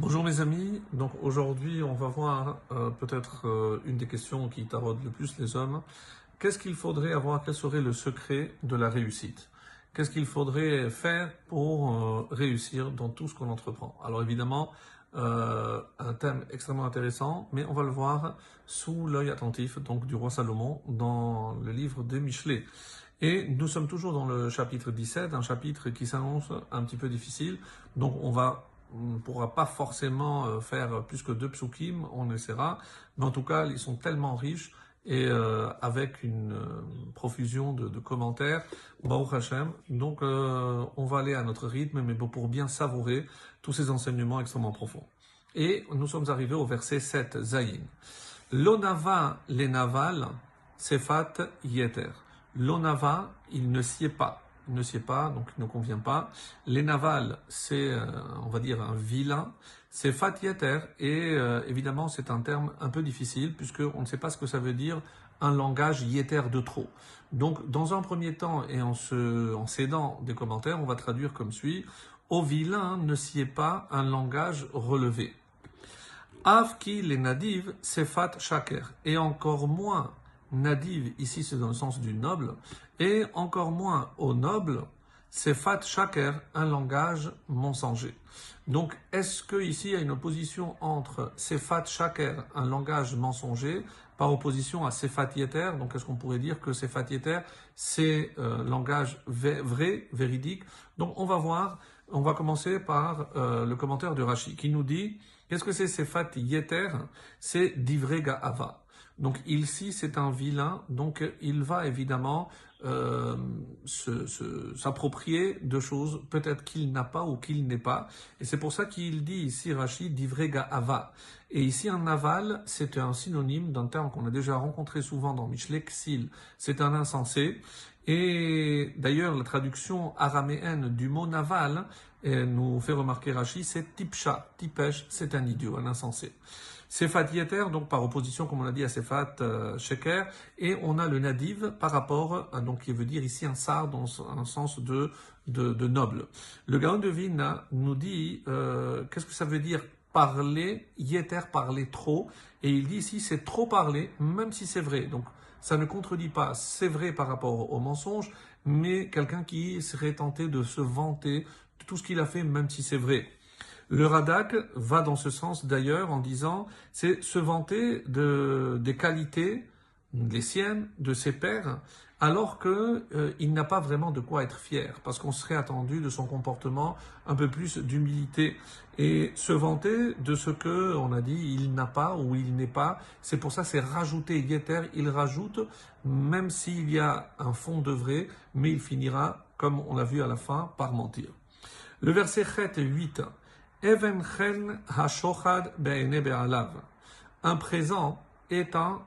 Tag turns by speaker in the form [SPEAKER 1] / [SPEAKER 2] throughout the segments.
[SPEAKER 1] Bonjour mes amis, donc aujourd'hui on va voir euh, peut-être euh, une des questions qui taraude le plus les hommes. Qu'est-ce qu'il faudrait avoir, quel serait le secret de la réussite? Qu'est-ce qu'il faudrait faire pour euh, réussir dans tout ce qu'on entreprend? Alors évidemment, un thème extrêmement intéressant, mais on va le voir sous l'œil attentif donc du roi Salomon dans le livre de Michelet. Et nous sommes toujours dans le chapitre 17, un chapitre qui s'annonce un petit peu difficile, donc on va on ne pourra pas forcément euh, faire plus que deux psukim, on essaiera, mais en tout cas, ils sont tellement riches et euh, avec une euh, profusion de, commentaires, Baruch Hashem. Donc, on va aller à notre rythme, mais pour bien savourer tous ces enseignements extrêmement profonds. Et nous sommes arrivés au verset 7, Zayin. L'onava, les navals, sefat yeter. L'onava, il ne sied pas ne sied pas, donc il ne convient pas. Les navals, c'est, euh, on va dire, un vilain. C'est fatieter, et euh, évidemment, c'est un terme un peu difficile, puisqu'on ne sait pas ce que ça veut dire un langage yéter de trop. Donc, dans un premier temps, et en, cédant des commentaires, on va traduire comme suit Au vilain ne sied pas un langage relevé. Avki les nadiv, c'est fat shaker, et encore moins Nadiv, ici c'est dans le sens du noble, et encore moins au noble, c'est Fat Shaker, un langage mensonger. Donc, est-ce que ici il y a une opposition entre Sefat Shaker, un langage mensonger, par opposition à Sefat Yeter? Donc, est-ce qu'on pourrait dire que Sefat Yeter, c'est euh, langage vrai, véridique? Donc, on va voir, on va commencer par euh, le commentaire de Rashi, qui nous dit, qu'est-ce que c'est Sefat Yeter? C'est Divrega Ava. Donc ici, c'est un vilain, donc il va évidemment euh, s'approprier de choses peut-être qu'il n'a pas ou qu'il n'est pas. Et c'est pour ça qu'il dit ici, Rachid, divrega ava. Et ici, un aval, c'est un synonyme d'un terme qu'on a déjà rencontré souvent dans Michelet, xil. C'est un insensé. Et d'ailleurs, la traduction araméenne du mot naval nous fait remarquer Rachid, c'est tipcha, tipesh, c'est un idiot, un insensé. Sefat Yeter, donc par opposition, comme on a dit, à Sefat euh, Sheker, et on a le Nadiv par rapport, à, donc qui veut dire ici un sar dans un sens de, de, noble. Le Gaon de Vina nous dit, euh, qu'est-ce que ça veut dire parler, Yeter parler trop, et il dit ici c'est trop parler, même si c'est vrai. Donc ça ne contredit pas, c'est vrai par rapport au mensonge, mais quelqu'un qui serait tenté de se vanter de tout ce qu'il a fait, même si c'est vrai. Le Radak va dans ce sens d'ailleurs en disant c'est se vanter de, des qualités, des siennes, de ses pères, alors qu'il euh, n'a pas vraiment de quoi être fier, parce qu'on serait attendu de son comportement un peu plus d'humilité et se vanter de ce que on a dit il n'a pas ou il n'est pas. C'est pour ça c'est rajouter yeter, il rajoute même s'il y a un fond de vrai, mais il finira comme on l'a vu à la fin par mentir. Le verset 8 Even hashochad be'alav. Un présent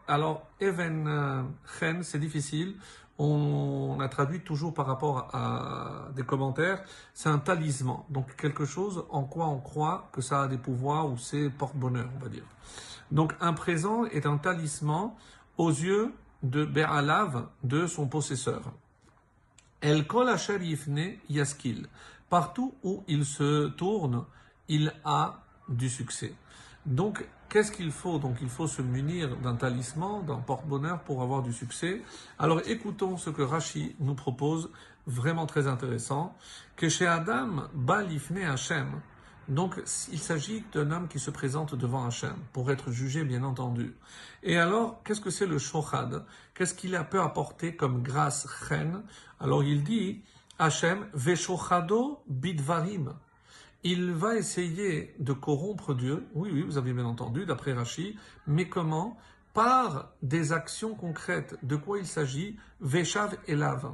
[SPEAKER 1] alors even chen, c'est difficile, on a traduit toujours par rapport à des commentaires, c'est un talisman, donc quelque chose en quoi on croit que ça a des pouvoirs ou c'est porte-bonheur, on va dire. Donc un présent est un talisman aux yeux de Be'alav, de son possesseur. El kol yifne yaskil. Partout où il se tourne, il a du succès. Donc, qu'est-ce qu'il faut? Donc, il faut se munir d'un talisman, d'un porte-bonheur pour avoir du succès. Alors, écoutons ce que Rashi nous propose, vraiment très intéressant. Que chez Adam, Balifne Hachem. Donc, il s'agit d'un homme qui se présente devant Hachem pour être jugé, bien entendu. Et alors, qu'est-ce que c'est le shochad? Qu'est-ce qu'il a peut apporter comme grâce chen? Alors, il dit Hachem, Veshochado bidvarim il va essayer de corrompre Dieu. Oui, oui, vous avez bien entendu, d'après Rachi. Mais comment? Par des actions concrètes. De quoi il s'agit? Veshav et lave.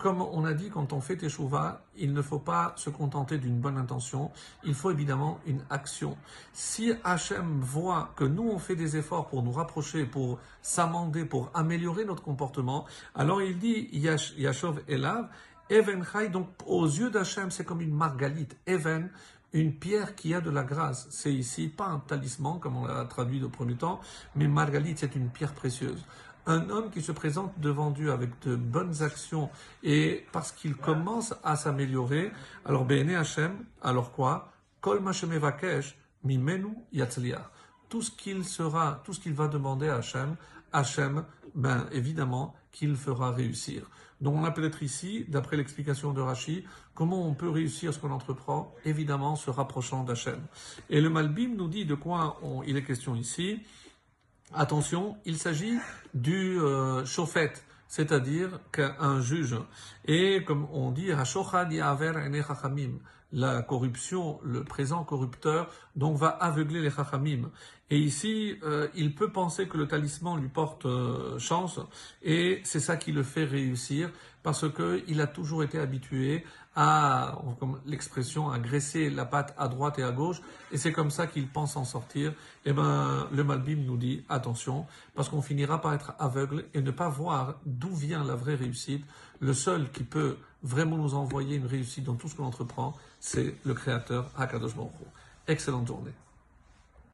[SPEAKER 1] Comme on a dit, quand on fait Teshuvah, il ne faut pas se contenter d'une bonne intention, il faut évidemment une action. Si Hachem voit que nous, on fait des efforts pour nous rapprocher, pour s'amender, pour améliorer notre comportement, alors il dit Yashov Elav, Even donc aux yeux d'Hachem, c'est comme une margalite. Even, une pierre qui a de la grâce. C'est ici pas un talisman, comme on l'a traduit au premier temps, mais margalite, c'est une pierre précieuse. Un homme qui se présente devant Dieu avec de bonnes actions et parce qu'il commence à s'améliorer, alors Béné Hachem, alors quoi? Kol Vakesh, mimenu yatzliach. Tout ce qu'il sera, tout ce qu'il va demander à Hachem, Hachem, ben évidemment qu'il fera réussir. Donc on a peut-être ici, d'après l'explication de Rashi, comment on peut réussir ce qu'on entreprend, évidemment en se rapprochant d'Hachem. Et le Malbim nous dit de quoi il est question ici. Attention, il s'agit du euh, c'est-à-dire qu'un juge, et comme on dit, la corruption, le présent corrupteur, donc va aveugler les chachamim. Et ici, euh, il peut penser que le talisman lui porte euh, chance, et c'est ça qui le fait réussir, parce qu'il a toujours été habitué à, comme l'expression, à graisser la patte à droite et à gauche, et c'est comme ça qu'il pense en sortir. Eh ben, le Malbim nous dit attention, parce qu'on finira par être aveugle et ne pas voir d'où vient la vraie réussite. Le seul qui peut vraiment nous envoyer une réussite dans tout ce qu'on entreprend, c'est le Créateur Hakadosh Baruch Excellente journée.